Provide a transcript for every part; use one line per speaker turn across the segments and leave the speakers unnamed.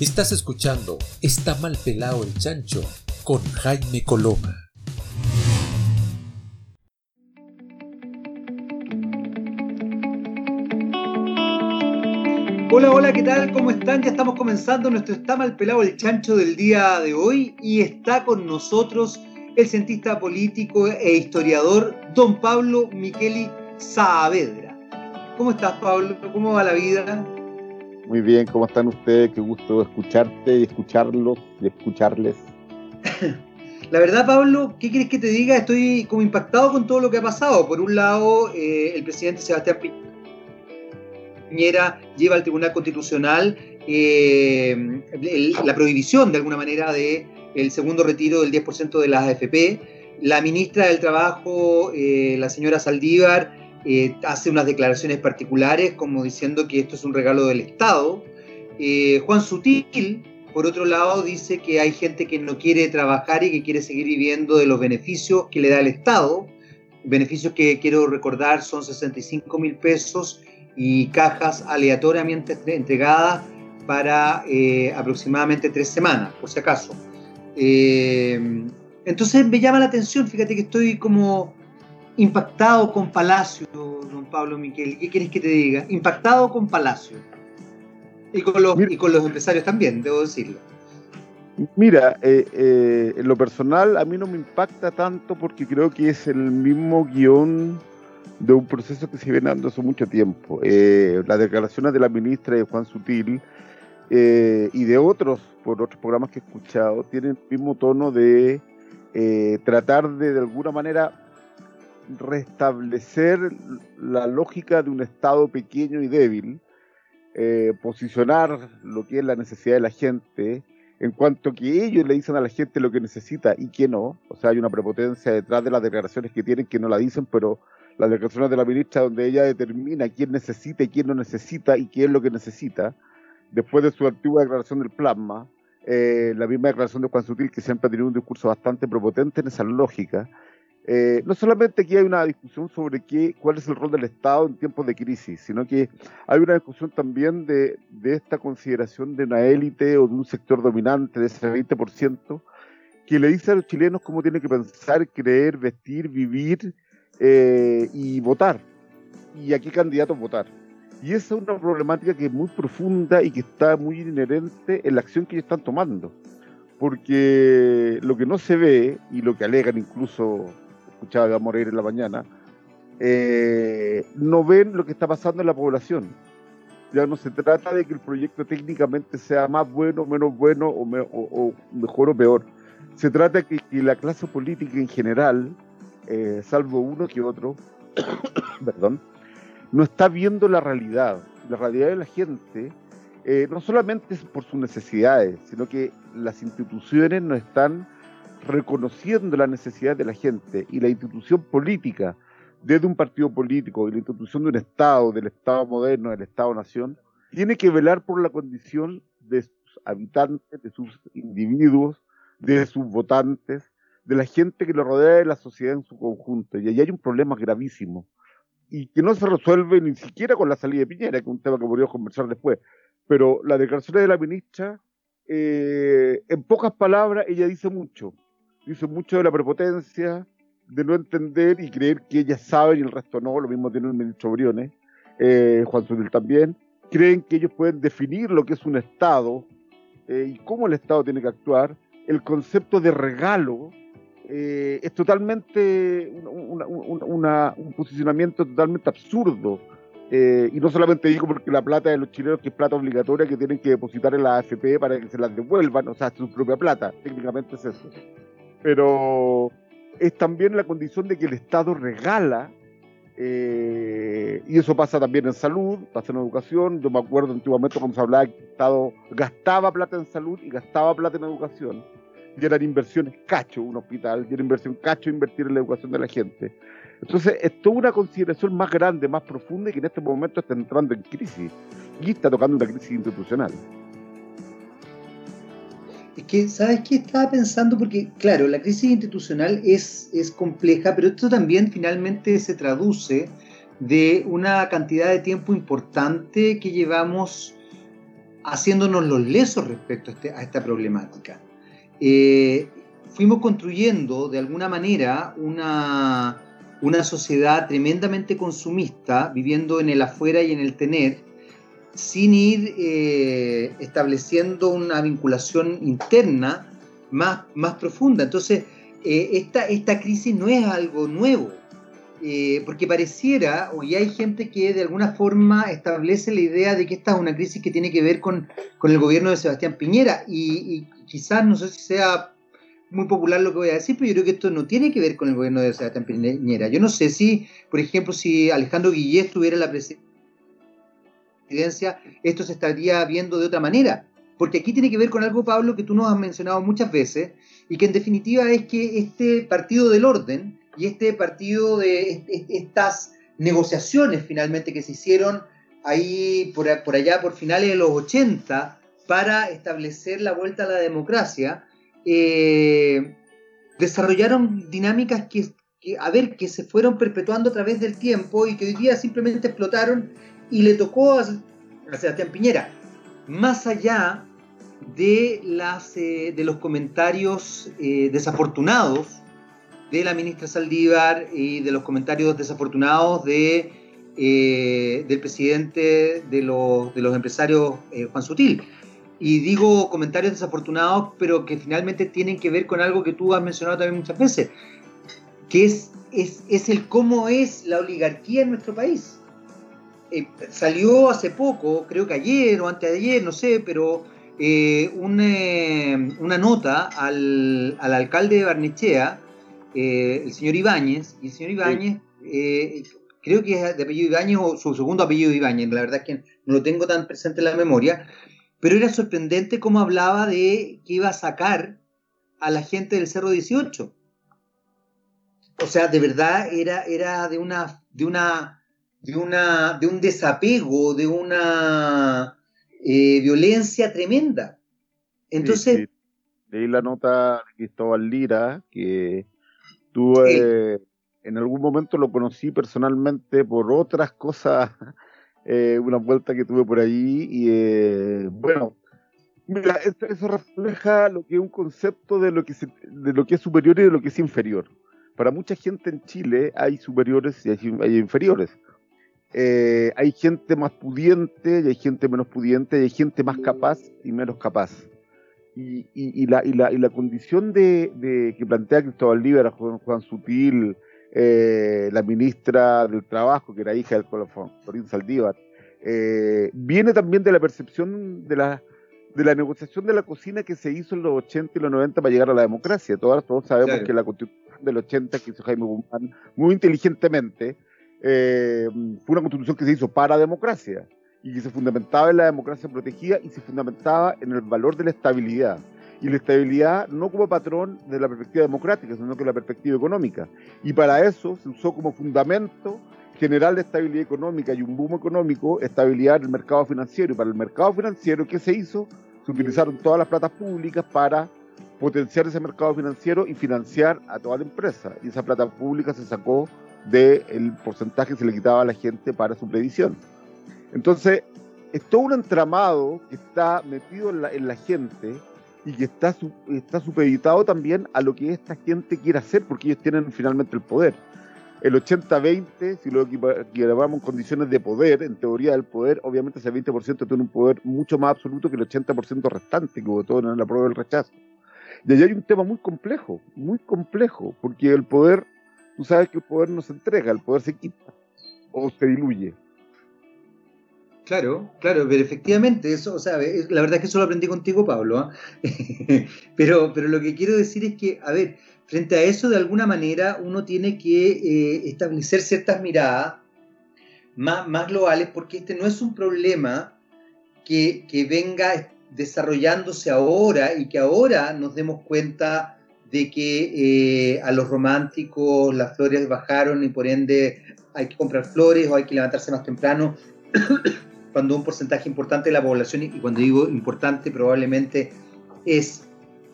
Estás escuchando Está mal pelado el chancho con Jaime Coloma.
Hola, hola, ¿qué tal? ¿Cómo están? Ya estamos comenzando nuestro Está mal pelado el chancho del día de hoy y está con nosotros el cientista político e historiador don Pablo Micheli Saavedra. ¿Cómo estás, Pablo? ¿Cómo va la vida?
Muy bien, ¿cómo están ustedes? Qué gusto escucharte y escucharlos y escucharles.
La verdad, Pablo, ¿qué quieres que te diga? Estoy como impactado con todo lo que ha pasado. Por un lado, eh, el presidente Sebastián Piñera lleva al Tribunal Constitucional eh, la prohibición, de alguna manera, de el segundo retiro del 10% de las AFP. La ministra del Trabajo, eh, la señora Saldívar, eh, hace unas declaraciones particulares como diciendo que esto es un regalo del Estado. Eh, Juan Sutil, por otro lado, dice que hay gente que no quiere trabajar y que quiere seguir viviendo de los beneficios que le da el Estado. Beneficios que quiero recordar son 65 mil pesos y cajas aleatoriamente entregadas para aproximadamente tres semanas, por si acaso. Eh, entonces me llama la atención, fíjate que estoy como impactado con Palacio, don Pablo Miquel. ¿Qué quieres que te diga? Impactado con Palacio. Y con los, y con los empresarios también, debo decirlo.
Mira, eh, eh, en lo personal a mí no me impacta tanto porque creo que es el mismo guion de un proceso que se viene dando hace mucho tiempo. las declaraciones de la ministra de Juan Sutil y de otros por otros programas que he escuchado, tienen el mismo tono de eh, tratar de de alguna manera restablecer la lógica de un Estado pequeño y débil, eh, posicionar lo que es la necesidad de la gente, en cuanto que ellos le dicen a la gente lo que necesita y que no, o sea, hay una prepotencia detrás de las declaraciones que tienen que no la dicen, pero las declaraciones de la ministra donde ella determina quién necesita y quién no necesita y qué es lo que necesita, después de su antigua declaración del plasma, eh, la misma declaración de Juan Sutil, que siempre ha tenido un discurso bastante prepotente en esa lógica, eh, no solamente aquí hay una discusión sobre qué, cuál es el rol del Estado en tiempos de crisis, sino que hay una discusión también de, de esta consideración de una élite o de un sector dominante de ese 20% que le dice a los chilenos cómo tienen que pensar, creer, vestir, vivir eh, y votar. Y a qué candidatos votar. Y esa es una problemática que es muy profunda y que está muy inherente en la acción que ellos están tomando. Porque lo que no se ve, y lo que alegan incluso, escuchaba a Moreira en la mañana, eh, no ven lo que está pasando en la población. Ya no se trata de que el proyecto técnicamente sea más bueno, menos bueno o, mejor o peor. Se trata de que, la clase política en general, eh, salvo uno que otro, perdón, no está viendo la realidad. La realidad de la gente eh, no solamente por sus necesidades, sino que las instituciones no están reconociendo la necesidad de la gente y la institución política, desde un partido político y la institución de un Estado, del Estado moderno, del Estado-nación, tiene que velar por la condición de sus habitantes, de sus individuos, de sus votantes, de la gente que lo rodea de la sociedad en su conjunto. Y ahí hay un problema gravísimo y que no se resuelve ni siquiera con la salida de Piñera, que es un tema que podríamos conversar después. Pero la declaración de la ministra, eh, en pocas palabras, ella dice mucho. Mucho de la prepotencia, de no entender y creer que ellas saben y el resto no. Lo mismo tiene el ministro Briones, eh, Juan Sutil también. Creen que ellos pueden definir lo que es un Estado eh, y cómo el Estado tiene que actuar. El concepto de regalo eh, es totalmente un posicionamiento totalmente absurdo. Y no solamente digo porque la plata de los chilenos, que es plata obligatoria, que tienen que depositar en la AFP para que se las devuelvan, o sea, su propia plata, técnicamente es eso. Pero es también la condición de que el Estado regala, eh, y eso pasa también en salud, pasa en educación. Yo me acuerdo antiguamente cuando se hablaba que el Estado gastaba plata en salud y gastaba plata en educación y eran inversiones cacho un hospital, y era inversión cacho invertir en la educación de la gente. Entonces, es toda una consideración más grande, más profunda y que en este momento está entrando en crisis y está tocando una crisis institucional.
Es que, ¿sabes qué? Estaba pensando, porque, claro, la crisis institucional es, es compleja, pero esto también finalmente se traduce de una cantidad de tiempo importante que llevamos haciéndonos los lesos respecto a, este, esta problemática. Eh, fuimos construyendo de alguna manera una, una sociedad tremendamente consumista, viviendo en el afuera y en el tener, sin ir eh, estableciendo una vinculación interna más, más profunda. Entonces, eh, esta, esta crisis no es algo nuevo, eh, porque pareciera, o hay gente que de alguna forma establece la idea de que esta es una crisis que tiene que ver con, con el gobierno de Sebastián Piñera, y, quizás no sé si sea muy popular lo que voy a decir, pero yo creo que esto no tiene que ver con el gobierno de Sebastián Piñera. Yo no sé si, por ejemplo, si Alejandro Guillén tuviera la presidencia, esto se estaría viendo de otra manera. Porque aquí tiene que ver con algo, Pablo, que tú nos has mencionado muchas veces, y que en definitiva es que este partido del orden, y este partido de estas negociaciones finalmente que se hicieron ahí por, allá por finales de los 80 para establecer la vuelta a la democracia, eh, desarrollaron dinámicas que, a ver, que se fueron perpetuando a través del tiempo y que hoy día simplemente explotaron y le tocó a, Sebastián Piñera. Más allá de, las, eh, de los comentarios eh, desafortunados de la ministra Saldívar y de los comentarios desafortunados de, eh, del presidente de los, de los empresarios, eh, Juan Sutil. Y digo comentarios desafortunados, pero que finalmente tienen que ver con algo que tú has mencionado también muchas veces, que es, es, es el cómo es la oligarquía en nuestro país. Eh, salió hace poco, creo que ayer o antes de ayer, no sé, pero una, una nota al, al alcalde de Barnechea, eh, el señor Ibáñez, y el señor Ibáñez, eh, creo que es de apellido Ibáñez o su segundo apellido Ibáñez, la verdad es que no lo tengo tan presente en la memoria, pero era sorprendente cómo hablaba de que iba a sacar a la gente del Cerro 18. O sea, de verdad era, era de una, de una, de una, de un desapego, de una eh, violencia tremenda. Entonces.
Leí la nota de Cristóbal Lira, que Tú eh, en algún momento lo conocí personalmente por otras cosas, eh, una vuelta que tuve por allí y eh, bueno, mira, eso, refleja lo que es un concepto de lo que, de lo que es superior y de lo que es inferior. Para mucha gente en Chile hay superiores y hay, inferiores. Hay gente más pudiente y hay gente menos pudiente y hay gente más capaz y menos capaz. Y, la, y, la, y, la, condición de, que plantea Cristóbal Líbera, Juan, Juan Sutil, eh, la ministra del Trabajo, que era hija del Florín Saldívar, eh, viene también de la percepción de la, de la negociación de la cocina que se hizo en los 80 y los 90 para llegar a la democracia. Todos, todos sabemos que la constitución del 80 que hizo Jaime Guzmán muy inteligentemente eh, fue una constitución que se hizo para democracia y que se fundamentaba en la democracia protegida y se fundamentaba en el valor de la estabilidad. Y la estabilidad no como patrón de la perspectiva democrática, sino que la perspectiva económica. Y para eso se usó como fundamento general de estabilidad económica y un boom económico, estabilidad en el mercado financiero. Y para el mercado financiero, ¿qué se hizo? Se utilizaron todas las platas públicas para potenciar ese mercado financiero y financiar a toda la empresa. Y esa plata pública se sacó del porcentaje que se le quitaba a la gente para su previsión. Entonces, es todo un entramado que está metido en la, gente y que está, está supeditado también a lo que esta gente quiere hacer, porque ellos tienen finalmente el poder. El 80-20, si lo equiparamos en condiciones de poder, en teoría del poder, obviamente ese 20% tiene un poder mucho más absoluto que el 80% restante que votó en la prueba del rechazo. Y allí hay un tema muy complejo, muy complejo, porque el poder, tú sabes que el poder no se entrega, el poder se quita o se diluye.
Claro, claro, pero efectivamente, eso, o sea, la verdad es que eso lo aprendí contigo, Pablo. ¿ah? pero, pero lo que quiero decir es que, a ver, frente a eso, de alguna manera, uno tiene que eh, establecer ciertas miradas más, más globales, porque este no es un problema que, que venga desarrollándose ahora y que ahora nos demos cuenta de que eh, a los románticos las flores bajaron y por ende hay que comprar flores o hay que levantarse más temprano. Cuando un porcentaje importante de la población, y cuando digo importante probablemente es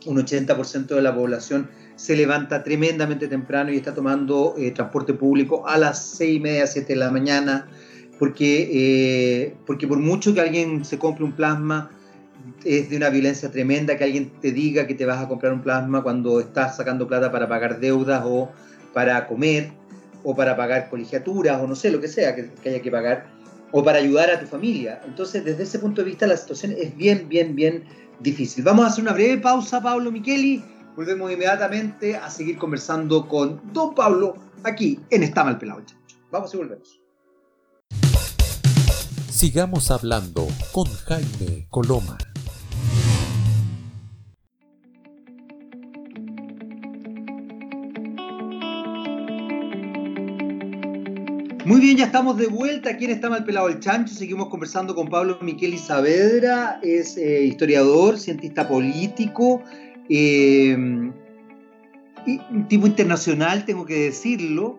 un 80% de la población, se levanta tremendamente temprano y está tomando eh, transporte público a las 6 y media, 7 de la mañana, porque, eh, porque por mucho que alguien se compre un plasma, es de una violencia tremenda que alguien te diga que te vas a comprar un plasma cuando estás sacando plata para pagar deudas o para comer o para pagar colegiaturas o no sé, lo que sea que, haya que pagar o para ayudar a tu familia. Entonces, desde ese punto de vista, la situación es bien, bien, bien difícil. Vamos a hacer una breve pausa, Pablo Micheli. Volvemos inmediatamente a seguir conversando con don Pablo aquí en Está Mal Pelado Vamos y volvemos.
Sigamos hablando con Jaime Coloma.
Muy bien, ya estamos de vuelta aquí en Está Mal Pelado el Chancho. Seguimos conversando con Pablo Miquel Saavedra, es eh, historiador, cientista político, eh, tipo internacional, tengo que decirlo.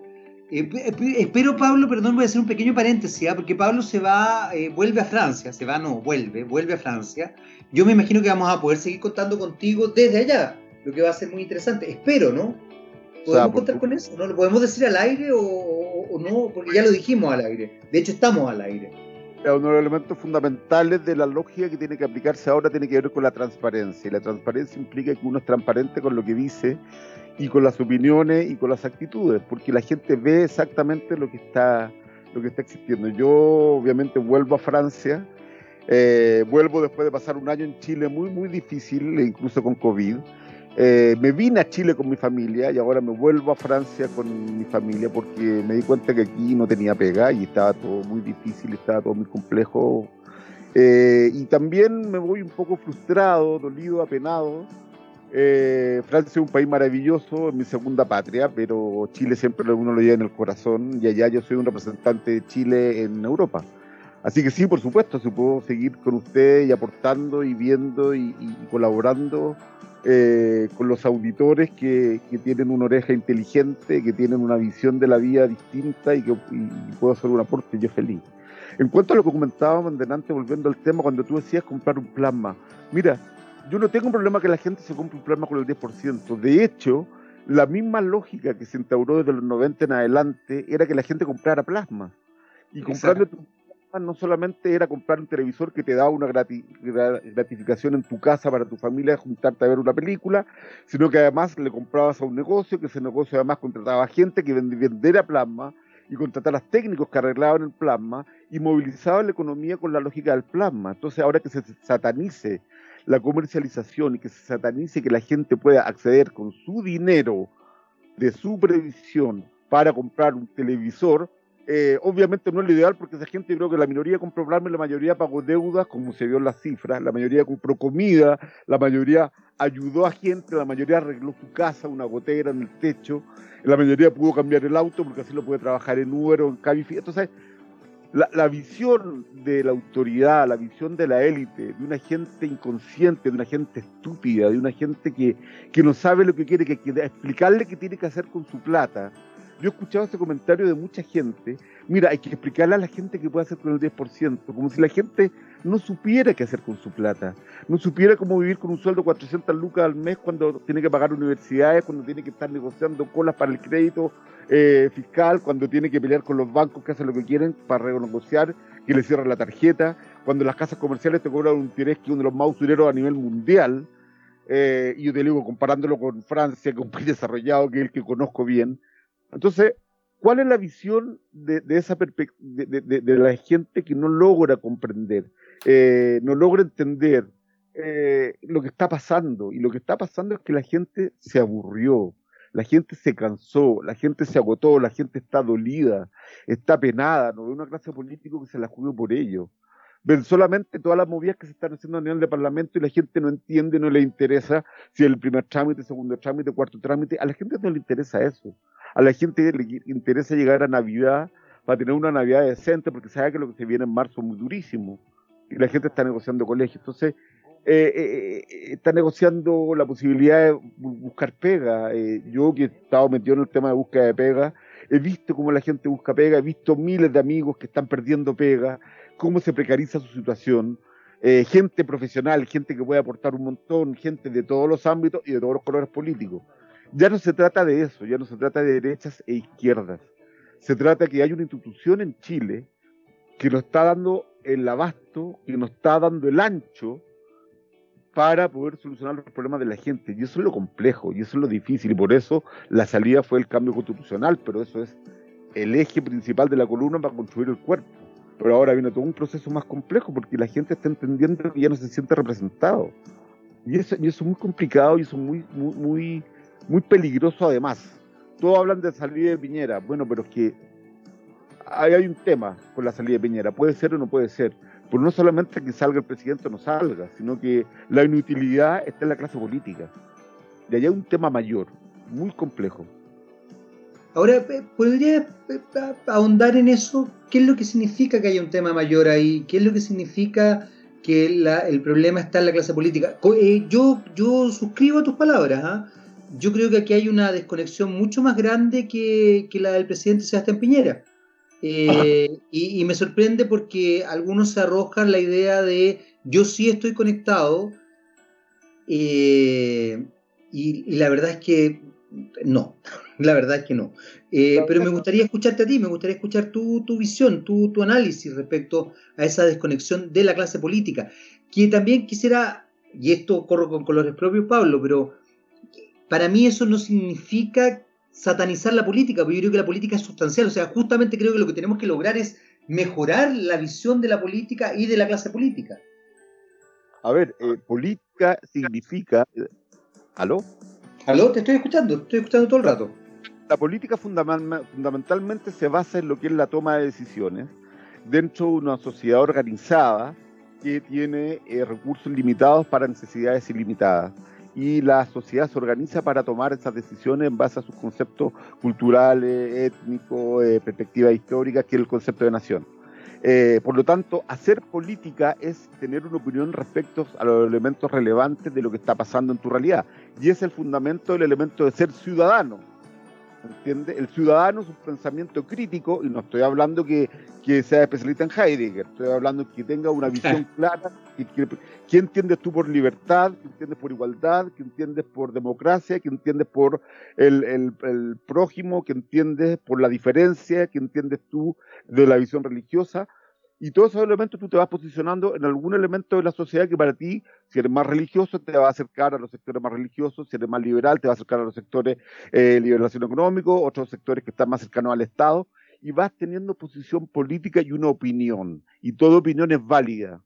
Eh, espero, Pablo, perdón, voy a hacer un pequeño paréntesis, ¿ah? porque Pablo se va, vuelve a Francia, se va, no, vuelve, vuelve a Francia. Yo me imagino que vamos a poder seguir contando contigo desde allá, lo que va a ser muy interesante. Espero, ¿no? ¿Podemos contar con eso? ¿No lo podemos decir al aire o, no? Porque ya lo dijimos al aire. De hecho, estamos al aire.
Uno de los elementos fundamentales de la lógica que tiene que aplicarse ahora tiene que ver con la transparencia. Y la transparencia implica que uno es transparente con lo que dice y con las opiniones y con las actitudes, porque la gente ve exactamente lo que está, lo que está existiendo. Yo obviamente vuelvo a Francia, eh, vuelvo después de pasar un año en Chile muy, muy difícil, incluso con COVID. Eh, me vine a Chile con mi familia y ahora me vuelvo a Francia con mi familia porque me di cuenta que aquí no tenía pega y estaba todo muy difícil, estaba todo muy complejo. Eh, y también me voy un poco frustrado, dolido, apenado. Eh, Francia es un país maravilloso, es mi segunda patria, pero Chile siempre uno lo lleva en el corazón y allá yo soy un representante de Chile en Europa. Así que sí, por supuesto, si puedo seguir con usted y aportando y viendo y colaborando eh, con los auditores que, tienen una oreja inteligente, que tienen una visión de la vida distinta y que puedo hacer un aporte, yo feliz. En cuanto a lo que comentábamos delante, volviendo al tema, cuando tú decías comprar un plasma, mira, yo no tengo un problema que la gente se compre un plasma con el 10%. De hecho, la misma lógica que se instauró desde los 90 en adelante era que la gente comprara plasma. Y comprando no solamente era comprar un televisor que te daba una gratificación en tu casa para tu familia, juntarte a ver una película, sino que además le comprabas a un negocio, que ese negocio además contrataba gente que vendiera plasma y contratara técnicos que arreglaban el plasma y movilizaba la economía con la lógica del plasma. Entonces ahora que se satanice la comercialización y que se satanice que la gente pueda acceder con su dinero de su previsión para comprar un televisor, eh, obviamente no es lo ideal porque esa gente creo que la minoría compró plasma la mayoría pagó deudas, como se vio en las cifras, la mayoría compró comida, la mayoría ayudó a gente, la mayoría arregló su casa, una gotera en el techo, la mayoría pudo cambiar el auto porque así lo puede trabajar en Uber o en Cabify. Entonces, la, visión de la autoridad, la visión de la élite, de una gente inconsciente, de una gente estúpida, de una gente que, que no sabe lo que quiere, que quiere explicarle qué tiene que hacer con su plata, yo he escuchado ese comentario de mucha gente. Mira, hay que explicarle a la gente qué puede hacer con el 10%, como si la gente no supiera qué hacer con su plata, no supiera cómo vivir con un sueldo de 400 lucas al mes cuando tiene que pagar universidades, cuando tiene que estar negociando colas para el crédito eh, fiscal, cuando tiene que pelear con los bancos que hacen lo que quieren para renegociar, que le cierran la tarjeta, cuando las casas comerciales te cobran un interés que es uno de los más usureros a nivel mundial. Eh, y yo te digo, comparándolo con Francia, que es un país desarrollado, que es el que conozco bien, entonces, ¿cuál es la visión de, esa de, la gente que no logra comprender, eh, no logra entender eh, lo que está pasando? Y lo que está pasando es que la gente se aburrió, la gente se cansó, la gente se agotó, la gente está dolida, está penada, no ve una clase política que se la juegue por ello. Ven solamente todas las movidas que se están haciendo a nivel de parlamento y la gente no entiende, no le interesa si el primer trámite, segundo trámite, cuarto trámite, a la gente no le interesa eso a la gente le interesa llegar a Navidad para tener una Navidad decente, porque sabe que lo que se viene en marzo es muy durísimo. Y la gente está negociando colegios. Entonces, eh, eh, eh, está negociando la posibilidad de buscar pega. yo que he estado metido en el tema de búsqueda de pega, he visto cómo la gente busca pega, he visto miles de amigos que están perdiendo pega, cómo se precariza su situación. gente profesional, gente que puede aportar un montón, gente de todos los ámbitos y de todos los colores políticos. Ya no se trata de eso, ya no se trata de derechas e izquierdas. Se trata de que hay una institución en Chile que nos está dando el abasto, que nos está dando el ancho para poder solucionar los problemas de la gente. Y eso es lo complejo, y eso es lo difícil, y por eso la salida fue el cambio constitucional, pero eso es el eje principal de la columna para construir el cuerpo. Pero ahora viene todo un proceso más complejo porque la gente está entendiendo que ya no se siente representado. Y eso, y eso es muy complicado y eso es muy, muy, muy, muy peligroso además. Todos hablan de salida de Piñera. Bueno, pero es que hay, hay un tema con la salida de Piñera. Puede ser o no puede ser. Pero no solamente que salga el presidente o no salga, sino que la inutilidad está en la clase política. Y allá hay un tema mayor, muy complejo.
Ahora, ¿podría ahondar en eso? ¿Qué es lo que significa que haya un tema mayor ahí? ¿Qué es lo que significa que el problema está en la clase política? Eh, yo, yo suscribo a tus palabras. ¿ah? Yo creo que aquí hay una desconexión mucho más grande que, que la del presidente Sebastián Piñera. Eh, y, me sorprende porque algunos se arrojan la idea de yo sí estoy conectado eh, y, la verdad es que no, la verdad es que no. Eh, pero me gustaría escucharte a ti, me gustaría escuchar tu, visión, tu, tu análisis respecto a esa desconexión de la clase política, que también quisiera, y esto corro con colores propios, Pablo, pero para mí eso no significa satanizar la política, porque yo creo que la política es sustancial. O sea, justamente creo que lo que tenemos que lograr es mejorar la visión de la política y de la clase política.
A ver, eh, política significa... ¿Aló?
¿Aló? Te estoy escuchando, estoy escuchando todo el rato.
La política fundamentalmente se basa en lo que es la toma de decisiones dentro de una sociedad organizada que tiene eh, recursos limitados para necesidades ilimitadas y la sociedad se organiza para tomar esas decisiones en base a sus conceptos culturales, étnicos, eh, perspectivas históricas, que es el concepto de nación. Eh, por lo tanto, hacer política es tener una opinión respecto a los elementos relevantes de lo que está pasando en tu realidad. Y es el fundamento del elemento de ser ciudadano ¿entiende? El ciudadano es un pensamiento crítico, y no estoy hablando que, que sea especialista en Heidegger, estoy hablando que tenga una visión clara. ¿Qué entiendes tú por libertad? ¿Qué entiendes por igualdad? ¿Qué entiendes por democracia? ¿Qué entiendes por el, el, el prójimo? ¿Qué entiendes por la diferencia? ¿Qué entiendes tú de la visión religiosa? Y todos esos elementos tú te vas posicionando en algún elemento de la sociedad que para ti, si eres más religioso, te va a acercar a los sectores más religiosos, si eres más liberal, te va a acercar a los sectores de eh, liberación económico, otros sectores que están más cercanos al Estado, y vas teniendo posición política y una opinión, y toda opinión es válida.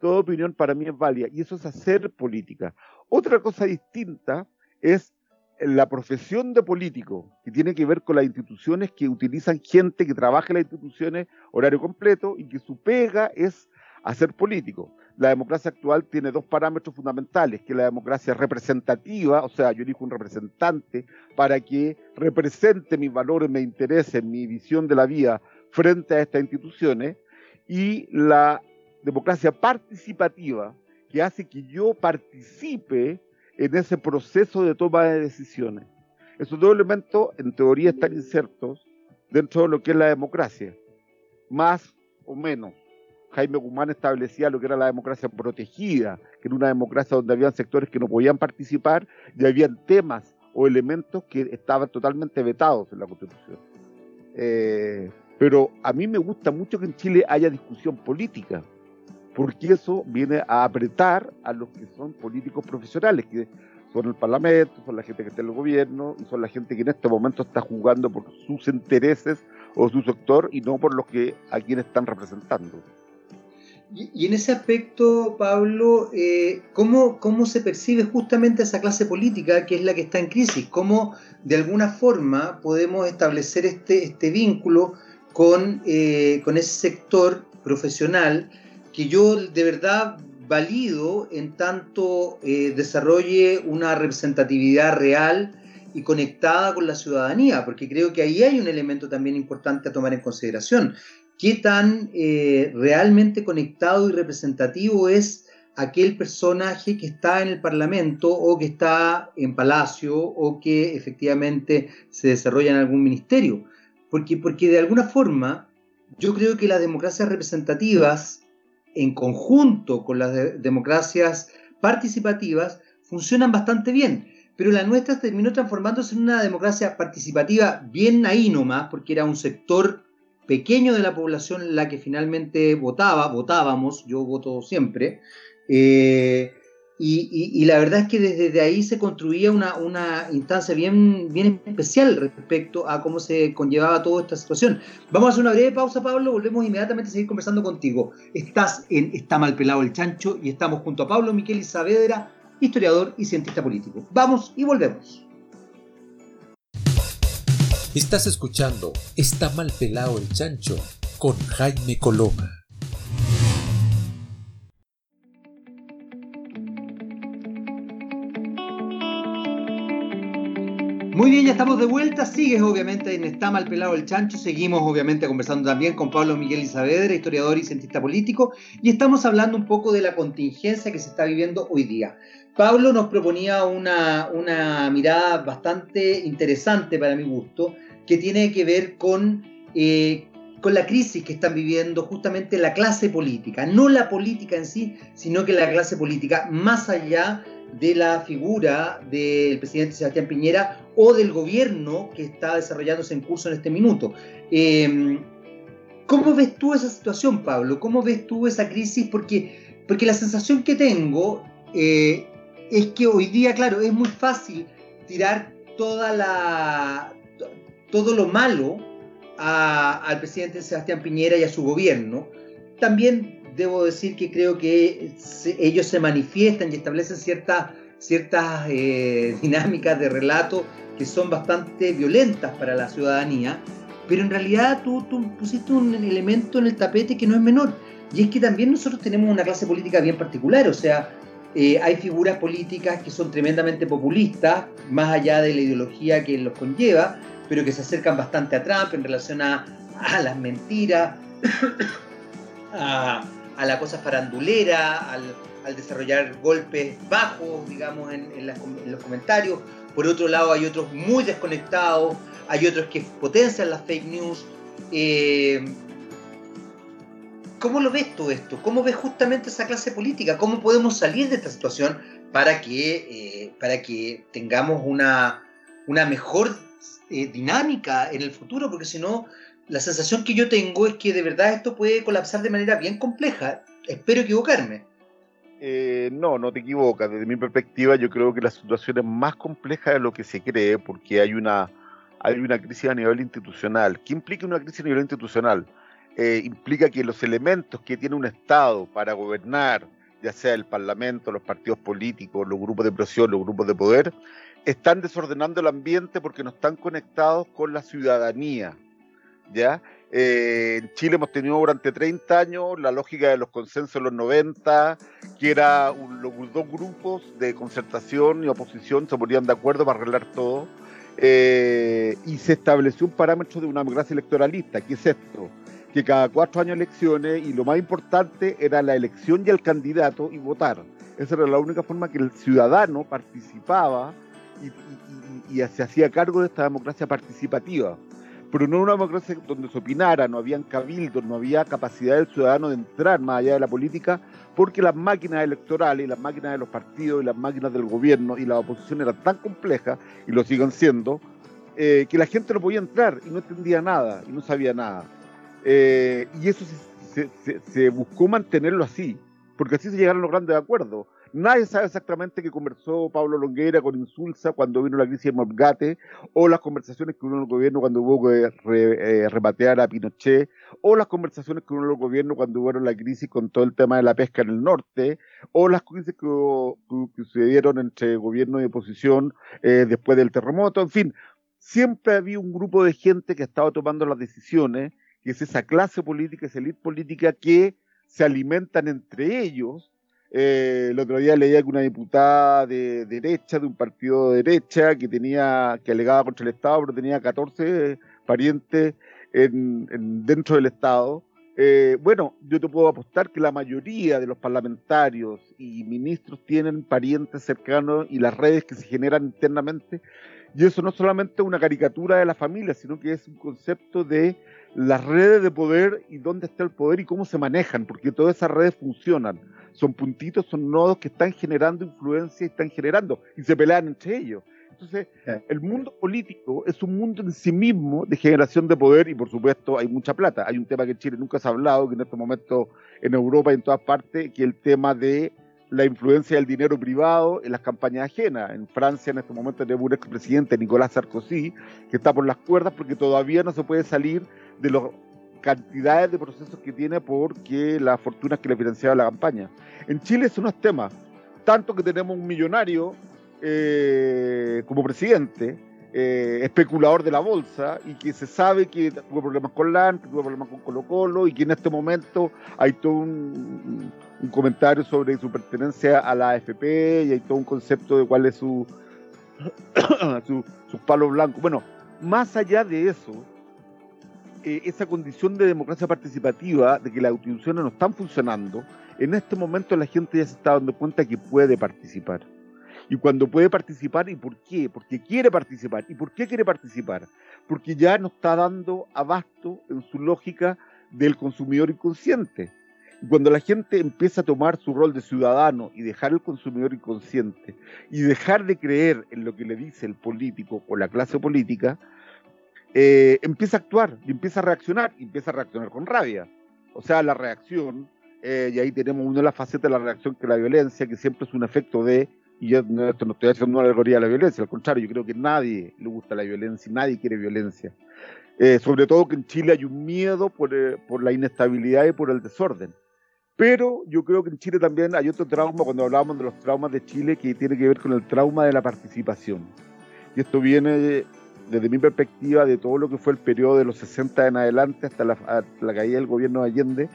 Toda opinión para mí es válida, y eso es hacer política. Otra cosa distinta es la profesión de político, que tiene que ver con las instituciones que utilizan gente que trabaja en las instituciones horario completo y que su pega es hacer político. La democracia actual tiene dos parámetros fundamentales, que la democracia representativa, o sea, yo elijo un representante para que represente mis valores, mis intereses, mi visión de la vida frente a estas instituciones, y la democracia participativa, que hace que yo participe en ese proceso de toma de decisiones. Esos dos elementos, en teoría, están insertos dentro de lo que es la democracia, más o menos. Jaime Guzmán establecía lo que era la democracia protegida, que era una democracia donde había sectores que no podían participar y habían temas o elementos que estaban totalmente vetados en la Constitución. Eh, pero a mí me gusta mucho que en Chile haya discusión política, porque eso viene a apretar a los que son políticos profesionales, que son el Parlamento, son la gente que está en el gobierno y son la gente que en este momento está jugando por sus intereses o su sector y no por los que a quienes están representando.
Y, en ese aspecto, Pablo, eh, ¿cómo, ¿cómo, se percibe justamente esa clase política que es la que está en crisis? ¿Cómo de alguna forma podemos establecer este, este vínculo con, eh, con ese sector profesional que yo de verdad valido en tanto eh, desarrolle una representatividad real y conectada con la ciudadanía, porque creo que ahí hay un elemento también importante a tomar en consideración. ¿Qué tan eh, realmente conectado y representativo es aquel personaje que está en el Parlamento o que está en Palacio o que efectivamente se desarrolla en algún ministerio? Porque, porque de alguna forma yo creo que las democracias representativas en conjunto con las democracias participativas funcionan bastante bien. Pero la nuestra terminó transformándose en una democracia participativa bien ahí nomás, porque era un sector pequeño de la población la que finalmente votaba, votábamos, yo voto siempre, eh, Y, la verdad es que desde ahí se construía una, una, instancia bien, bien especial respecto a cómo se conllevaba toda esta situación. Vamos a hacer una breve pausa, Pablo, volvemos inmediatamente a seguir conversando contigo. Estás en Está mal pelado el chancho y estamos junto a Pablo Miquel Saavedra, historiador y cientista político. Vamos y volvemos.
Estás escuchando Está mal pelado el chancho con Jaime Coloma.
Muy bien, ya estamos de vuelta. Sigues obviamente en Está mal pelado el chancho. Seguimos obviamente conversando también con Pablo Miguel Isavedra, historiador y cientista político. Y estamos hablando un poco de la contingencia que se está viviendo hoy día. Pablo nos proponía una, una mirada bastante interesante para mi gusto, que tiene que ver con, eh, con la crisis que están viviendo justamente la clase política. No la política en sí, sino que la clase política más allá de la figura del presidente Sebastián Piñera o del gobierno que está desarrollándose en curso en este minuto. Em, ¿Cómo ves tú esa situación, Pablo? ¿Cómo ves tú esa crisis? Porque, porque la sensación que tengo eh, es que hoy día, claro, es muy fácil tirar toda la, todo lo malo al presidente Sebastián Piñera y a su gobierno. También debo decir que creo que ellos se manifiestan y establecen ciertas ciertas eh, dinámicas de relato que son bastante violentas para la ciudadanía, pero en realidad tú, pusiste un elemento en el tapete que no es menor, y es que también nosotros tenemos una clase política bien particular, o sea, eh, hay figuras políticas que son tremendamente populistas, más allá de la ideología que los conlleva, pero que se acercan bastante a Trump en relación a, a las mentiras, a, a la cosa farandulera, al, desarrollar golpes bajos, digamos, en, los comentarios. Por otro lado, hay otros muy desconectados, hay otros que potencian las fake news. Eh, ¿Cómo lo ves tú esto? ¿Cómo ves justamente esa clase política? ¿Cómo podemos salir de esta situación para que, eh, para que tengamos una, una mejor eh, dinámica en el futuro? Porque si no, la sensación que yo tengo es que de verdad esto puede colapsar de manera bien compleja. Espero equivocarme.
Eh, no, no te equivocas. Desde mi perspectiva, yo creo que la situación es más compleja de lo que se cree, porque hay una, hay una crisis a nivel institucional. ¿Qué implica una crisis a nivel institucional? Eh, implica que los elementos que tiene un Estado para gobernar, ya sea el Parlamento, los partidos políticos, los grupos de presión, los grupos de poder, están desordenando el ambiente porque no están conectados con la ciudadanía. ¿Ya? Eh, en Chile hemos tenido durante 30 años la lógica de los consensos de los 90, que era los dos grupos de concertación y oposición se ponían de acuerdo para arreglar todo, eh, y se estableció un parámetro de una democracia electoralista, que es esto, que cada cuatro años elecciones y lo más importante era la elección y el candidato y votar. Esa era la única forma que el ciudadano participaba y se hacía cargo de esta democracia participativa pero no una democracia donde se opinara, no habían cabildos, no había capacidad del ciudadano de entrar más allá de la política, porque las máquinas electorales las máquinas de los partidos y las máquinas del gobierno y la oposición eran tan complejas, y lo siguen siendo, eh, que la gente no podía entrar y no entendía nada y no sabía nada. Eh, y eso se, buscó mantenerlo así, porque así se llegaron los grandes acuerdos. Nadie sabe exactamente qué conversó Pablo Longueira con Insulza cuando vino la crisis de Morgate, o las conversaciones que hubo en el gobierno cuando hubo que eh, repatear a Pinochet, o las conversaciones que hubo en el gobierno cuando hubo la crisis con todo el tema de la pesca en el norte, o las crisis que, sucedieron entre gobierno y oposición eh, después del terremoto, en fin, siempre había un grupo de gente que estaba tomando las decisiones, que es esa clase política, esa élite política que se alimentan entre ellos eh, el otro día leía que una diputada de derecha, de un partido de derecha, que tenía, que alegaba contra el Estado, pero tenía 14 parientes en, dentro del Estado. Eh, bueno, yo te puedo apostar que la mayoría de los parlamentarios y ministros tienen parientes cercanos y las redes que se generan internamente. Y eso no es solamente una caricatura de la familia, sino que es un concepto de las redes de poder y dónde está el poder y cómo se manejan, porque todas esas redes funcionan son puntitos, son nodos que están generando influencia y están generando y se pelean entre ellos. Entonces, el mundo político es un mundo en sí mismo de generación de poder y por supuesto hay mucha plata. Hay un tema que en Chile nunca se ha hablado, que en este momento en Europa y en todas partes, que es el tema de la influencia del dinero privado en las campañas ajenas. En Francia en este momento tenemos un expresidente, Nicolás Sarkozy, que está por las cuerdas porque todavía no se puede salir de las cantidades de procesos que tiene porque las fortunas que le financiaba la campaña. En Chile eso no es tema, tanto que tenemos un millonario eh, como presidente, eh, especulador de la bolsa y que se sabe que tuvo problemas con LAN, que tuvo problemas con Colo Colo y que en este momento hay todo un, comentario sobre su pertenencia a la AFP y hay todo un concepto de cuál es su, su, sus palos blancos. Bueno, más allá de eso, eh, esa condición de democracia participativa, de que las instituciones no están funcionando, en este momento la gente ya se está dando cuenta que puede participar. Y cuando puede participar, ¿y por qué? Porque quiere participar. ¿Y por qué quiere participar? Porque ya no está dando abasto en su lógica del consumidor inconsciente. Y cuando la gente empieza a tomar su rol de ciudadano y dejar el consumidor inconsciente y dejar de creer en lo que le dice el político o la clase política, eh, empieza a actuar y empieza a reaccionar y empieza a reaccionar con rabia. O sea, la reacción, eh, y ahí tenemos una de las facetas de la reacción que la violencia, que siempre es un efecto de y yo no, esto no estoy haciendo una alegoría de la violencia, al contrario, yo creo que nadie le gusta la violencia, nadie quiere violencia. Eh, sobre todo que en Chile hay un miedo por, eh, por, la inestabilidad y por el desorden. Pero yo creo que en Chile también hay otro trauma, cuando hablábamos de los traumas de Chile, que tiene que ver con el trauma de la participación. Y esto viene desde mi perspectiva de todo lo que fue el periodo de los 60 en adelante hasta la, hasta la caída del gobierno de Allende,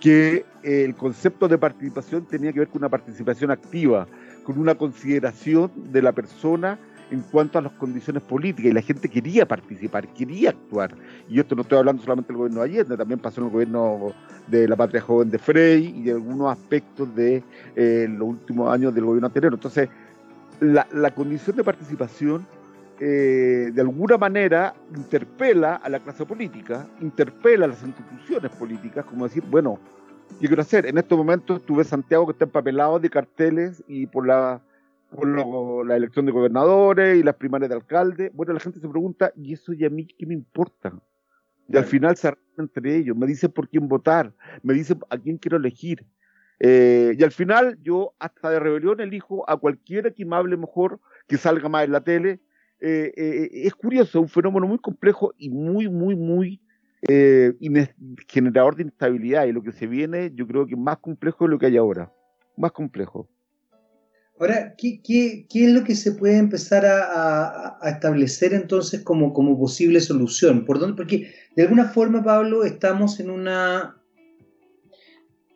que eh, el concepto de participación tenía que ver con una participación activa, con una consideración de la persona en cuanto a las condiciones políticas y la gente quería participar, quería actuar. Y esto no estoy hablando solamente del gobierno de Allende, también pasó en el gobierno de la Patria Joven de Frey y de algunos aspectos de eh, los últimos años del gobierno anterior. Entonces, la, condición de participación eh, de alguna manera interpela a la clase política, interpela a las instituciones políticas, como decir, bueno, ¿Qué quiero hacer? En estos momentos tuve Santiago que está empapelado de carteles y por la, por la elección de gobernadores y las primarias de alcalde. Bueno, la gente se pregunta, ¿y eso y a mí qué me importa? Y al final se arreglan entre ellos, me dicen por quién votar, me dicen a quién quiero elegir. Eh, y al final yo hasta de rebelión elijo a cualquiera que me hable mejor, que salga más en la tele. Eh, eh, es curioso, un fenómeno muy complejo y muy, muy, muy eh, generador de inestabilidad y lo que se viene yo creo que más complejo de lo que hay ahora, más complejo.
Ahora, ¿qué, qué, qué es lo que se puede empezar a, establecer entonces como, como posible solución? ¿Por dónde? Porque de alguna forma, Pablo, estamos en una,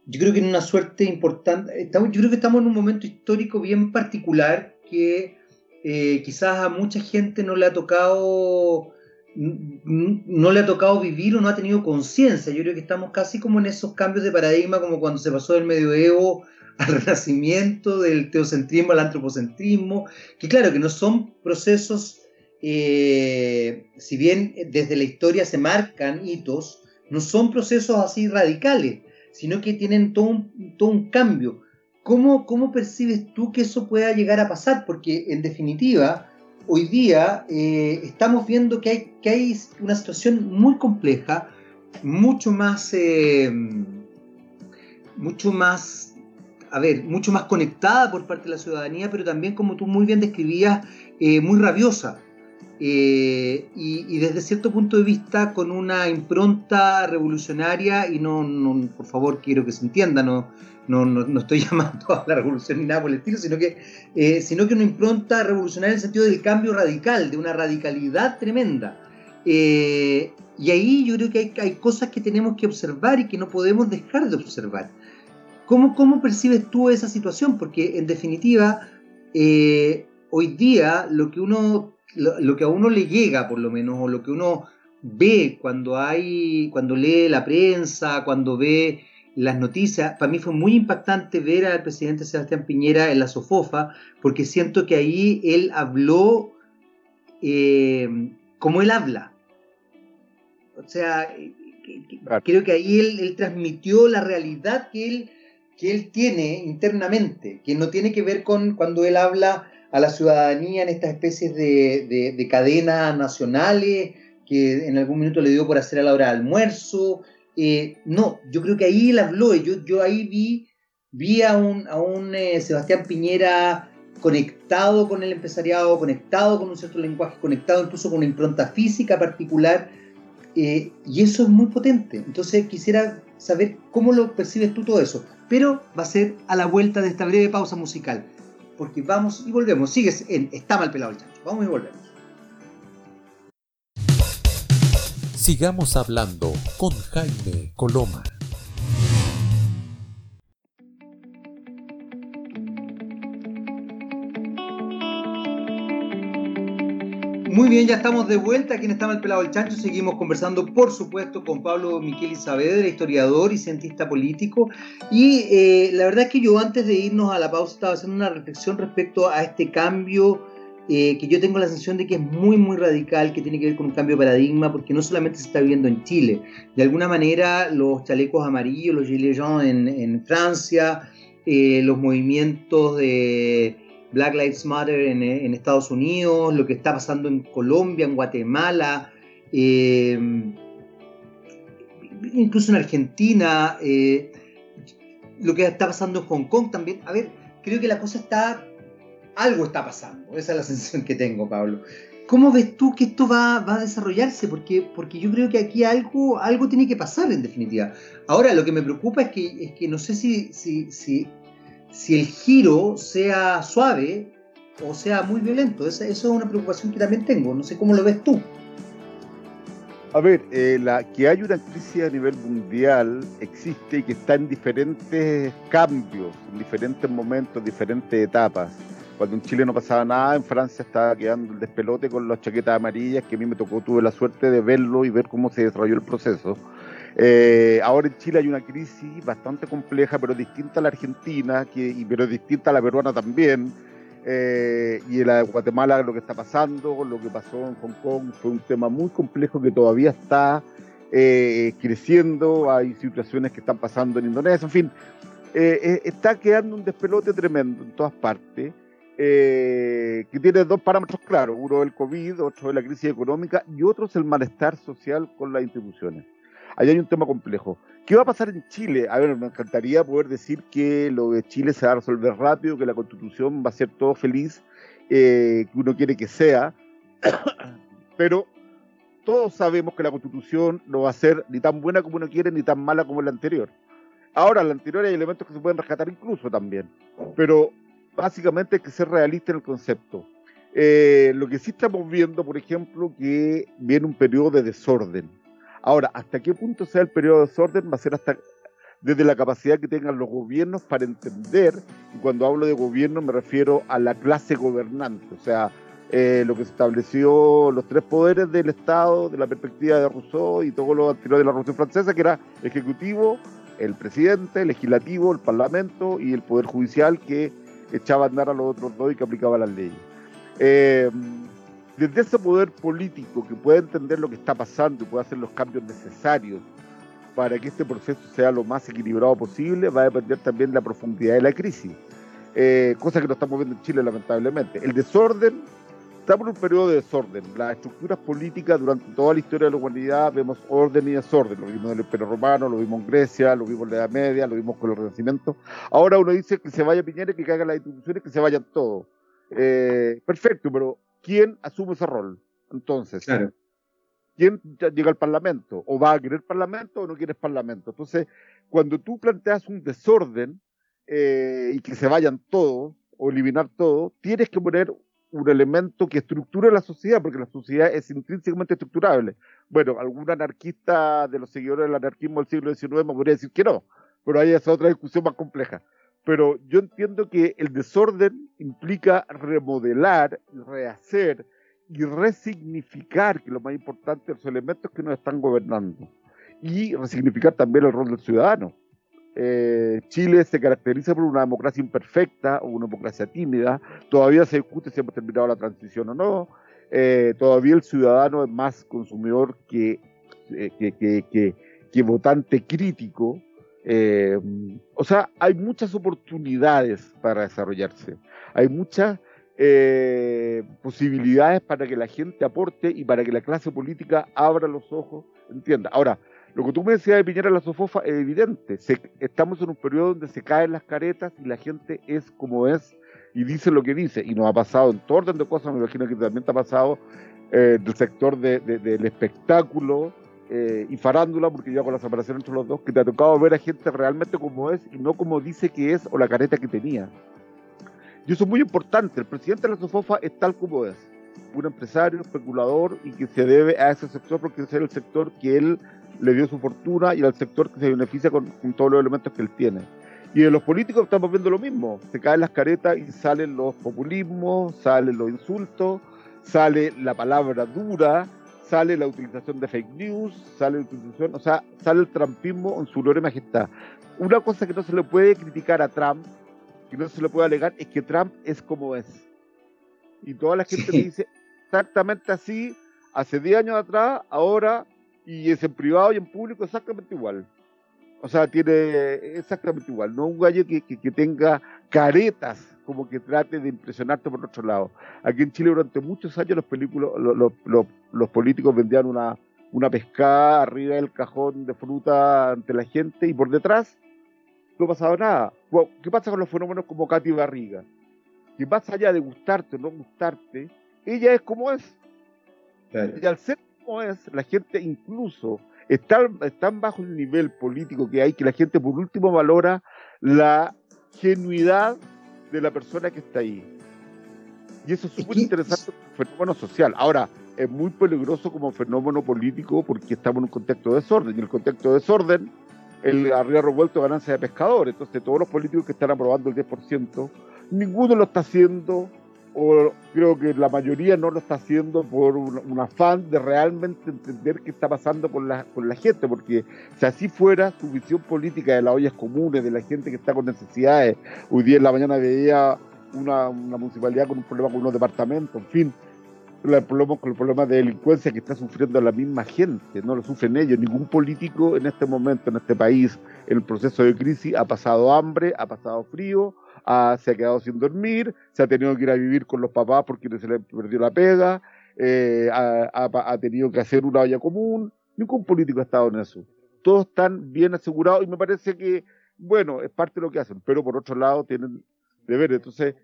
yo creo que en una suerte importante, estamos, yo creo que estamos en un momento histórico bien particular que eh, quizás a mucha gente no le ha tocado no le ha tocado vivir o no ha tenido conciencia. Yo creo que estamos casi como en esos cambios de paradigma, como cuando se pasó del medioevo al renacimiento, del teocentrismo al antropocentrismo, que claro, que no son procesos, eh, si bien desde la historia se marcan hitos, no son procesos así radicales, sino que tienen todo un, todo un cambio. ¿Cómo, ¿Cómo percibes tú que eso pueda llegar a pasar? Porque en definitiva, hoy día eh, estamos viendo que hay, que hay una situación muy compleja, mucho más, eh, mucho más, a ver, mucho más conectada por parte de la ciudadanía, pero también, como tú muy bien describías, eh, muy rabiosa. Y, y, desde cierto punto de vista con una impronta revolucionaria y no, no, por favor quiero que se entienda no, no, no, estoy llamando a la revolución ni nada por el estilo, sino que, eh, sino que una impronta revolucionaria en el sentido del cambio radical, de una radicalidad tremenda. Eh, y ahí yo creo que hay, hay, cosas que tenemos que observar y que no podemos dejar de observar. ¿Cómo, cómo percibes tú esa situación? Porque en definitiva, eh, hoy día lo que, uno, lo, lo que a uno le llega, por lo menos, o lo que uno ve cuando hay, cuando lee la prensa, cuando ve las noticias, para mí fue muy impactante ver al presidente Sebastián Piñera en la Sofofa, porque siento que ahí él habló eh, como él habla. O sea, creo que ahí él, transmitió la realidad que él, que él tiene internamente, que no tiene que ver con cuando él habla a la ciudadanía en estas especies de, de cadenas nacionales que en algún minuto le dio por hacer a la hora de almuerzo, eh, no, yo creo que ahí él habló, yo, yo ahí vi vi a un, a un eh, Sebastián Piñera conectado con el empresariado, conectado con un cierto lenguaje, conectado incluso con una impronta física particular, eh, y eso es muy potente. Entonces quisiera saber cómo lo percibes tú todo eso, pero va a ser a la vuelta de esta breve pausa musical, porque vamos y volvemos. Sigues en Está mal pelado el chancho, vamos y volvemos.
Sigamos hablando con Jaime Coloma.
Muy bien, ya estamos de vuelta aquí en Estamos el Pelado del Chancho. Seguimos conversando, por supuesto, con Pablo Miquel Saavedra, historiador y cientista político. Y eh, la verdad es que yo antes de irnos a la pausa estaba haciendo una reflexión respecto a este cambio eh, que yo tengo la sensación de que es muy, muy radical, que tiene que ver con un cambio de paradigma, porque no solamente se está viviendo en Chile. De alguna manera, los chalecos amarillos, los gilets jaunes en, Francia, eh, los movimientos de Black Lives Matter en, Estados Unidos, lo que está pasando en Colombia, en Guatemala, eh, incluso en Argentina, eh, lo que está pasando en Hong Kong también. A ver, creo que la cosa está, algo está pasando, esa es la sensación que tengo, Pablo. ¿Cómo ves tú que esto va, a desarrollarse? Porque, porque yo creo que aquí algo, algo tiene que pasar en definitiva. Ahora, lo que me preocupa es que, es que no sé si, si, si si el giro sea suave o sea muy violento. Esa, eso es una preocupación que también tengo. No sé cómo lo ves tú.
A ver, eh, la, que hay una crisis a nivel mundial existe y que está en diferentes cambios, en diferentes momentos, diferentes etapas. Cuando en Chile no pasaba nada, en Francia estaba quedando el despelote con las chaquetas amarillas, que a mí me tocó, tuve la suerte de verlo y ver cómo se desarrolló el proceso. Eh, ahora en Chile hay una crisis bastante compleja, pero distinta a la argentina, que, pero distinta a la peruana también. Eh, y en la de Guatemala lo que está pasando, lo que pasó en Hong Kong, fue un tema muy complejo que todavía está eh, creciendo. Hay situaciones que están pasando en Indonesia, en fin, está quedando un despelote tremendo en todas partes. que tiene dos parámetros claros, uno el COVID, otro es la crisis económica y otro es el malestar social con las instituciones ahí hay un tema complejo. ¿Qué va a pasar en Chile? A ver, me encantaría poder decir que lo de Chile se va a resolver rápido, que la constitución va a ser todo feliz, eh, que uno quiere que sea, pero todos sabemos que la constitución no va a ser ni tan buena como uno quiere, ni tan mala como la anterior. Ahora, la anterior hay elementos que se pueden rescatar incluso también, pero básicamente hay que ser realista en el concepto. Eh, lo que sí estamos viendo, por ejemplo, que viene un periodo de desorden Ahora, ¿hasta qué punto sea el periodo de desorden? Va a ser hasta desde la capacidad que tengan los gobiernos para entender, y cuando hablo de gobierno me refiero a la clase gobernante, o sea, eh, lo que se estableció, los tres poderes del Estado, de la perspectiva de Rousseau y todo lo anterior de la Revolución Francesa, que era ejecutivo, el presidente, legislativo, el parlamento y el poder judicial que echaba a andar a los otros dos y que aplicaba las leyes. Eh, desde ese poder político que puede entender lo que está pasando y puede hacer los cambios necesarios para que este proceso sea lo más equilibrado posible, va a depender también de la profundidad de la crisis. Eh, cosa que no estamos viendo en Chile, lamentablemente. El desorden, estamos en un periodo de desorden. Las estructuras políticas durante toda la historia de la humanidad vemos orden y desorden. Lo vimos en el Imperio Romano, lo vimos en Grecia, lo vimos en la Edad Media, lo vimos con el Renacimiento. Ahora uno dice que se vaya Piñera, que caigan las instituciones, que se vayan todos. Eh, perfecto, pero ¿quién asume ese rol? Entonces, ¿quién llega al Parlamento? ¿O va a querer Parlamento o no quieres Parlamento? Entonces, cuando tú planteas un desorden eh, y que se vayan todos o eliminar todo, tienes que poner un elemento que estructure la sociedad, porque la sociedad es intrínsecamente estructurable. Bueno, algún anarquista de los seguidores del anarquismo del siglo XIX me podría decir que no, pero ahí es otra discusión más compleja pero yo entiendo que el desorden implica remodelar, rehacer y resignificar, que lo más importante, los elementos que nos están gobernando, y resignificar también el rol del ciudadano. Eh, Chile se caracteriza por una democracia imperfecta o una democracia tímida, todavía se discute si hemos terminado la transición o no, eh, todavía el ciudadano es más consumidor que, eh, que, que, que votante crítico, eh, o sea, hay muchas oportunidades para desarrollarse, hay muchas eh, posibilidades para que la gente aporte y para que la clase política abra los ojos, entienda. Ahora, Lo que tú me decías de Piñera la Sofofa es evidente. estamos en un periodo donde se caen las caretas y la gente es como es y dice lo que dice. Y nos ha pasado en todo orden de cosas, me imagino que también te ha pasado eh, del sector del espectáculo eh, y farándula, porque yo hago la separación entre los dos, que te ha tocado ver a gente realmente como es y no como dice que es o la careta que tenía. Y eso es muy importante. El presidente de la Sofofa es tal como es. Un empresario, especulador y que se debe a ese sector porque es el sector que él le dio su fortuna y al sector que se beneficia con, todos los elementos que él tiene. Y en los políticos estamos viendo lo mismo. Se caen las caretas y salen los populismos, salen los insultos, sale la palabra dura, sale la utilización de fake news, sale la utilización, o sea, sale el trampismo en su gloria y majestad. Una cosa que no se le puede criticar a Trump, que no se le puede alegar, es que Trump es como es. Y toda la gente dice exactamente así, hace 10 años atrás, ahora y es en privado y en público exactamente igual. O sea, tiene exactamente igual. No un gallo que, que, tenga caretas, como que trate de impresionarte por otro lado. Aquí en Chile durante muchos años los, películas, los, los, los, políticos vendían una, una pescada arriba del cajón de fruta ante la gente y por detrás no pasaba nada. ¿Qué pasa con los fenómenos como Katy Barriga? Que más allá de gustarte o no gustarte, ella es como es. Y al ser es, la gente incluso está tan bajo el nivel político que hay que la gente por último valora la genuidad de la persona que está ahí. Y eso es súper interesante como fenómeno social. Ahora, es muy peligroso como fenómeno político porque estamos en un contexto de desorden. Y en el contexto de desorden, el arriba revuelto ganancia de pescadores. Entonces, todos los políticos que están aprobando el 10%, ninguno lo está haciendo o creo que la mayoría no lo está haciendo por un, afán de realmente entender qué está pasando con la, con la gente, porque si así fuera su visión política de las ollas comunes, de la gente que está con necesidades, hoy día en la mañana veía una, municipalidad con un problema con unos departamentos, en fin, el problema, con el problema de delincuencia que está sufriendo la misma gente, no lo sufren ellos, ningún político en este momento, en este país, en el proceso de crisis, ha pasado hambre, ha pasado frío, se ha quedado sin dormir, se ha tenido que ir a vivir con los papás porque se le perdió la pega, eh, ha, tenido que hacer una olla común. Ningún político ha estado en eso. Todos están bien asegurados y me parece que, bueno, es parte de lo que hacen, pero por otro lado tienen deberes. Entonces,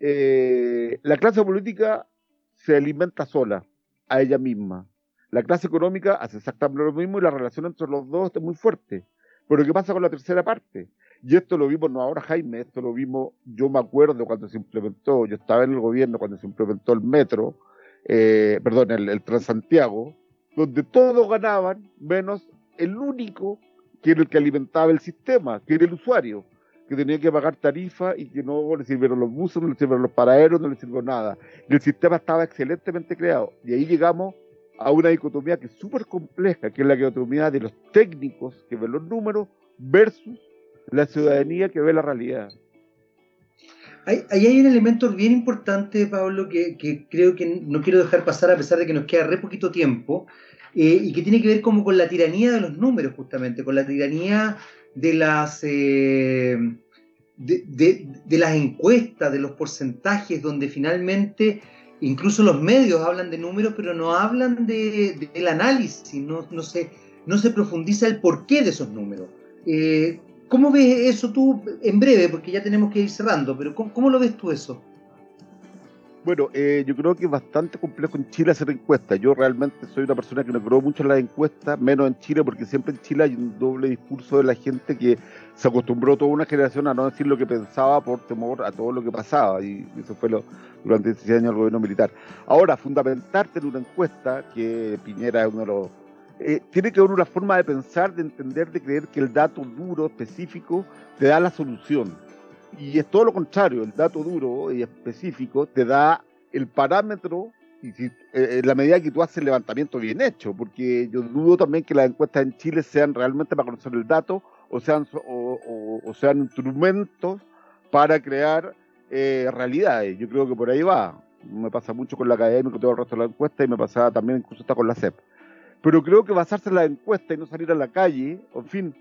eh, la clase política se alimenta sola, a ella misma. La clase económica hace exactamente lo mismo y la relación entre los dos es muy fuerte. Pero ¿qué pasa con la tercera parte? Y esto lo vimos no ahora, Jaime, esto lo vimos, yo me acuerdo cuando se implementó, yo estaba en el gobierno cuando se implementó el metro, eh, perdón, el, Transantiago, donde todos ganaban, menos el único que era el que alimentaba el sistema, que era el usuario, que tenía que pagar tarifa y que no le sirvieron los buses, no le sirvieron los paraderos, no le sirvió nada. Y el sistema estaba excelentemente creado. Y ahí llegamos a una dicotomía que es súper compleja, que es la dicotomía de los técnicos que ven los números versus la ciudadanía que ve la realidad.
Ahí hay, un elemento bien importante, Pablo, que, creo que no quiero dejar pasar a pesar de que nos queda re poquito tiempo, eh, y que tiene que ver como con la tiranía de los números, justamente, con la tiranía de las, eh, de, las encuestas, de los porcentajes, donde finalmente incluso los medios hablan de números, pero no hablan del análisis, no, no, se, no se profundiza el porqué de esos números. Eh, ¿Cómo ves eso tú en breve? Porque ya tenemos que ir cerrando, pero ¿cómo, lo ves tú eso?
Bueno, eh, yo creo que es bastante complejo en Chile hacer encuestas. Yo realmente soy una persona que no creo mucho en las encuestas, menos en Chile, porque siempre en Chile hay un doble discurso de la gente que se acostumbró toda una generación a no decir lo que pensaba por temor a todo lo que pasaba. Y eso fue lo, durante 16 años del gobierno militar. Ahora, fundamentarte en una encuesta, que Piñera es uno de los eh, tiene que haber una forma de pensar, de entender, de creer que el dato duro, específico, te da la solución. Y es todo lo contrario, el dato duro y específico te da el parámetro y eh, en la medida que tú haces el levantamiento bien hecho, porque yo dudo también que las encuestas en Chile sean realmente para conocer el dato o sean, o, sean instrumentos para crear eh, realidades. Yo creo que por ahí va. Me pasa mucho con la academia, con todo el resto de la encuesta y me pasa también incluso está con la CEP pero creo que basarse en la encuesta y no salir a la calle, en fin,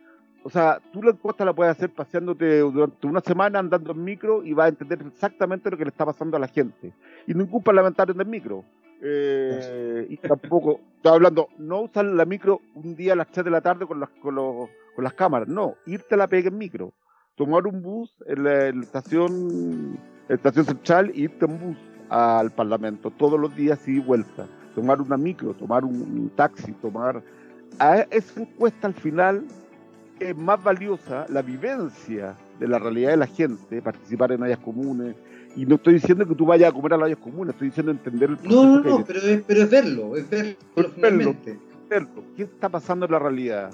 o sea, tú la encuesta la puedes hacer paseándote durante una semana andando en micro y vas a entender exactamente lo que le está pasando a la gente. Y ningún parlamentario anda en micro. Eh, y tampoco, estaba hablando, no usar la micro un día a las 3 de la tarde con las, con, los, con las cámaras, no, irte a la pega en micro. Tomar un bus en la, estación, estación central e irte en bus al Parlamento todos los días y vuelta. Tomar una micro, tomar un, taxi, tomar. A esa encuesta al final es más valiosa la vivencia de la realidad de la gente, participar en áreas comunes, y no estoy diciendo que tú vayas a comer a áreas comunes, estoy diciendo entender el
proceso. No, no, no, pero es, pero es verlo, es verlo, verlo,
verlo, ¿Qué está pasando en la realidad?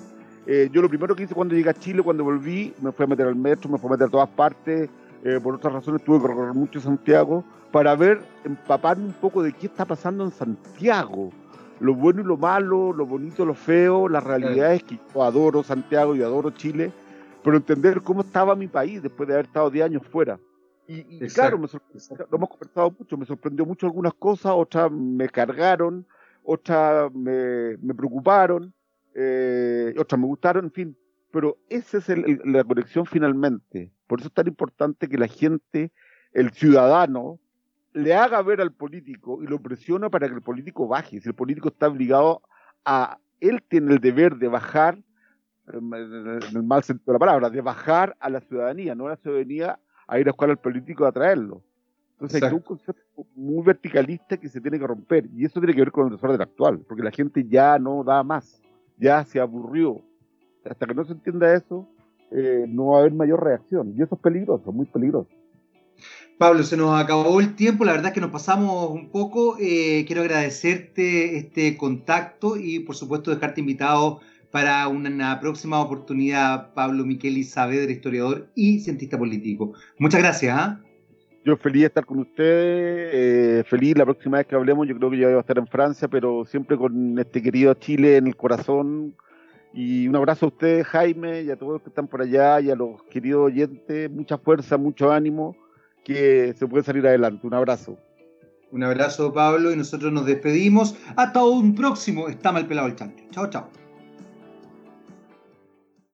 Eh, yo lo primero que hice cuando llegué a Chile, cuando volví, me fui a meter al metro, me fui a meter a todas partes, eh, por otras razones tuve que recorrer mucho Santiago, para ver, empaparme un poco de qué está pasando en Santiago. Lo bueno y lo malo, lo bonito, lo feo, las realidades que yo adoro Santiago, y adoro Chile, pero entender cómo estaba mi país después de haber estado 10 años fuera. Y, claro, me lo hemos conversado mucho, me sorprendió mucho algunas cosas, otras me cargaron, otras me, preocuparon, eh, otras me gustaron, en fin. Pero esa es la conexión finalmente. Por eso es tan importante que la gente, el ciudadano, le haga ver al político y lo presiona para que el político baje. Si el político está obligado a, él tiene el deber de bajar, en el mal sentido de la palabra, de bajar a la ciudadanía, no a la ciudadanía a ir a buscar al político a traerlo. Entonces hay un concepto muy verticalista que se tiene que romper y eso tiene que ver con el desorden actual, porque la gente ya no da más, ya se aburrió. Hasta que no se entienda eso, eh, no va a haber mayor reacción y eso es peligroso, muy peligroso.
Pablo, se nos acabó el tiempo, la verdad es que nos pasamos un poco. Eh, quiero agradecerte este contacto y por supuesto dejarte invitado para una próxima oportunidad, Pablo Miqueli Saavedra, historiador y cientista político. Muchas gracias. ¿ah?
Yo feliz de estar con ustedes, eh, feliz la próxima vez que hablemos, yo creo que ya voy a estar en Francia, pero siempre con este querido Chile en el corazón. Y un abrazo a ustedes, Jaime, y a todos los que están por allá, y a los queridos oyentes, mucha fuerza, mucho ánimo, que se puede salir adelante. Un abrazo.
Un abrazo, Pablo, y nosotros nos despedimos. Hasta un próximo. Está mal pelado el chancho. Chao, chao.